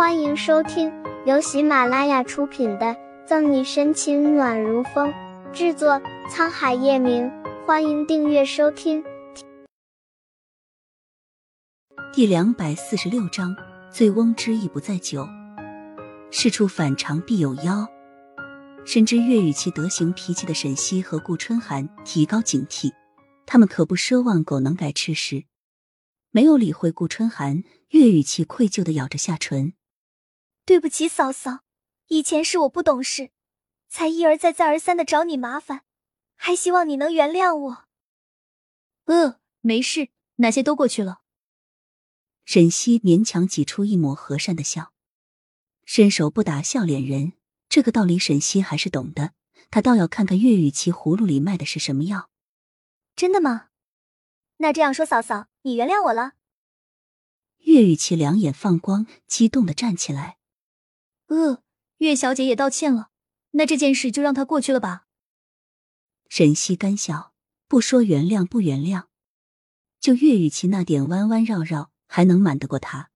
欢迎收听由喜马拉雅出品的《赠你深情暖如风》，制作沧海夜明。欢迎订阅收听。第两百四十六章：醉翁之意不在酒，事出反常必有妖。深知岳雨琪德行脾气的沈西和顾春寒提高警惕，他们可不奢望狗能改吃食。没有理会顾春寒，岳雨琪愧疚的咬着下唇：“对不起，嫂嫂，以前是我不懂事，才一而再、再而三的找你麻烦，还希望你能原谅我。”“呃，没事，那些都过去了。”沈西勉强挤出一抹和善的笑：“伸手不打笑脸人，这个道理沈西还是懂的。他倒要看看岳雨琪葫芦里卖的是什么药。”“真的吗？那这样说，嫂嫂。”你原谅我了，岳雨琪两眼放光，激动的站起来。呃，月小姐也道歉了，那这件事就让它过去了吧。沈西干笑，不说原谅不原谅，就岳雨琪那点弯弯绕绕，还能瞒得过他？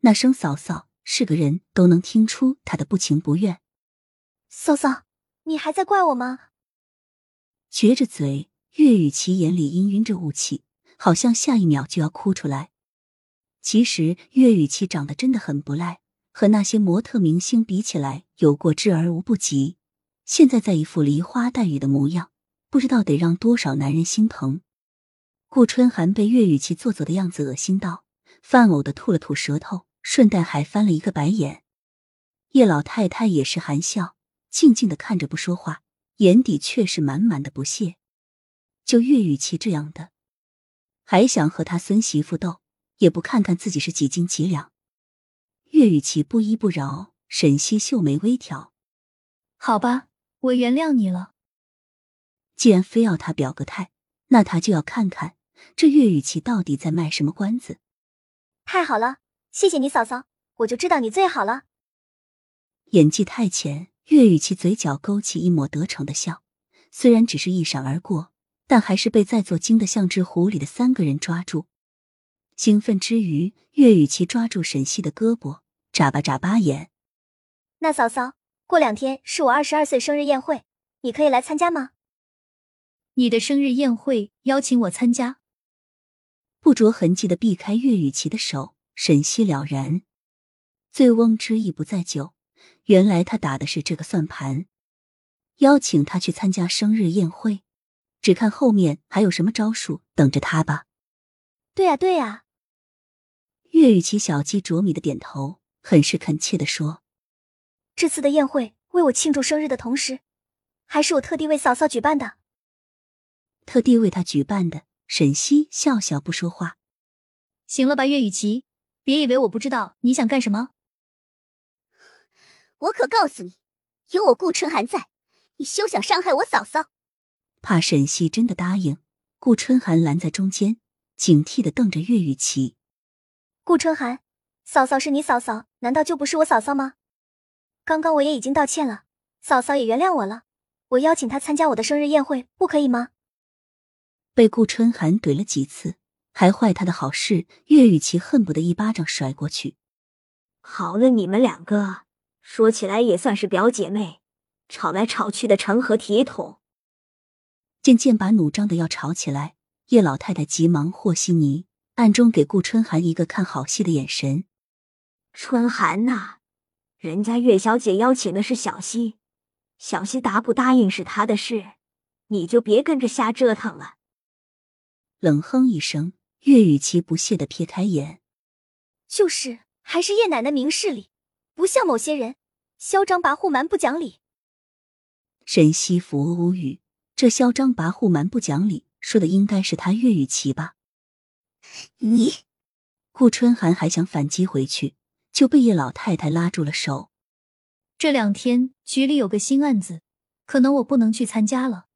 那声嫂嫂，是个人都能听出他的不情不愿。嫂嫂，你还在怪我吗？撅着嘴，岳雨琪眼里氤氲着雾气。好像下一秒就要哭出来。其实岳雨琪长得真的很不赖，和那些模特明星比起来，有过之而无不及。现在在一副梨花带雨的模样，不知道得让多少男人心疼。顾春寒被岳雨琪做作的样子恶心到，犯呕的吐了吐舌头，顺带还翻了一个白眼。叶老太太也是含笑，静静的看着不说话，眼底却是满满的不屑。就岳雨琪这样的。还想和他孙媳妇斗，也不看看自己是几斤几两。岳雨琪不依不饶，沈西秀眉微挑：“好吧，我原谅你了。既然非要他表个态，那他就要看看这岳雨琪到底在卖什么关子。”太好了，谢谢你嫂嫂，我就知道你最好了。演技太浅，岳雨琪嘴角勾起一抹得逞的笑，虽然只是一闪而过。但还是被在座惊得像只狐狸的三个人抓住，兴奋之余，岳雨琪抓住沈西的胳膊，眨巴眨巴眼。那嫂嫂，过两天是我二十二岁生日宴会，你可以来参加吗？你的生日宴会邀请我参加？不着痕迹的避开岳雨琪的手，沈西了然。醉翁之意不在酒，原来他打的是这个算盘，邀请他去参加生日宴会。只看后面还有什么招数等着他吧。对呀，对呀。岳雨琪小鸡啄米的点头，很是恳切的说：“这次的宴会为我庆祝生日的同时，还是我特地为嫂嫂举办的。特地为他举办的。”沈西笑笑不说话。行了吧，岳雨琪，别以为我不知道你想干什么。我可告诉你，有我顾春寒在，你休想伤害我嫂嫂。怕沈西真的答应，顾春寒拦在中间，警惕的瞪着岳雨琪。顾春寒，嫂嫂是你嫂嫂，难道就不是我嫂嫂吗？刚刚我也已经道歉了，嫂嫂也原谅我了。我邀请她参加我的生日宴会，不可以吗？被顾春寒怼了几次，还坏他的好事，岳雨琪恨不得一巴掌甩过去。好了，你们两个说起来也算是表姐妹，吵来吵去的成何体统？见剑拔弩张的要吵起来，叶老太太急忙和稀泥，暗中给顾春寒一个看好戏的眼神。春寒呐，人家月小姐邀请的是小溪，小溪答不答应是她的事，你就别跟着瞎折腾了。冷哼一声，岳雨琪不屑的撇开眼，就是，还是叶奶奶明事理，不像某些人嚣张跋扈、蛮不讲理。沈西服无语。这嚣张跋扈、蛮不讲理，说的应该是他岳雨琪吧？你，顾春寒还想反击回去，就被叶老太太拉住了手。这两天局里有个新案子，可能我不能去参加了。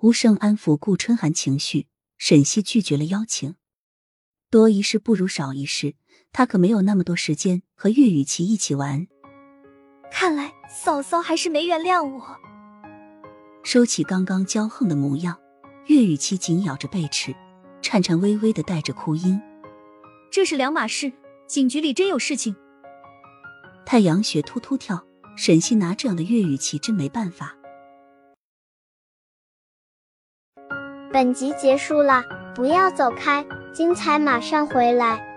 无声安抚顾春寒情绪，沈西拒绝了邀请。多一事不如少一事，他可没有那么多时间和岳雨琪一起玩。看来嫂嫂还是没原谅我。收起刚刚骄横的模样，岳雨琪紧咬着贝齿，颤颤巍巍的带着哭音：“这是两码事，警局里真有事情，太阳穴突突跳。沈西拿这样的粤语旗真没办法。本集结束了，不要走开，精彩马上回来。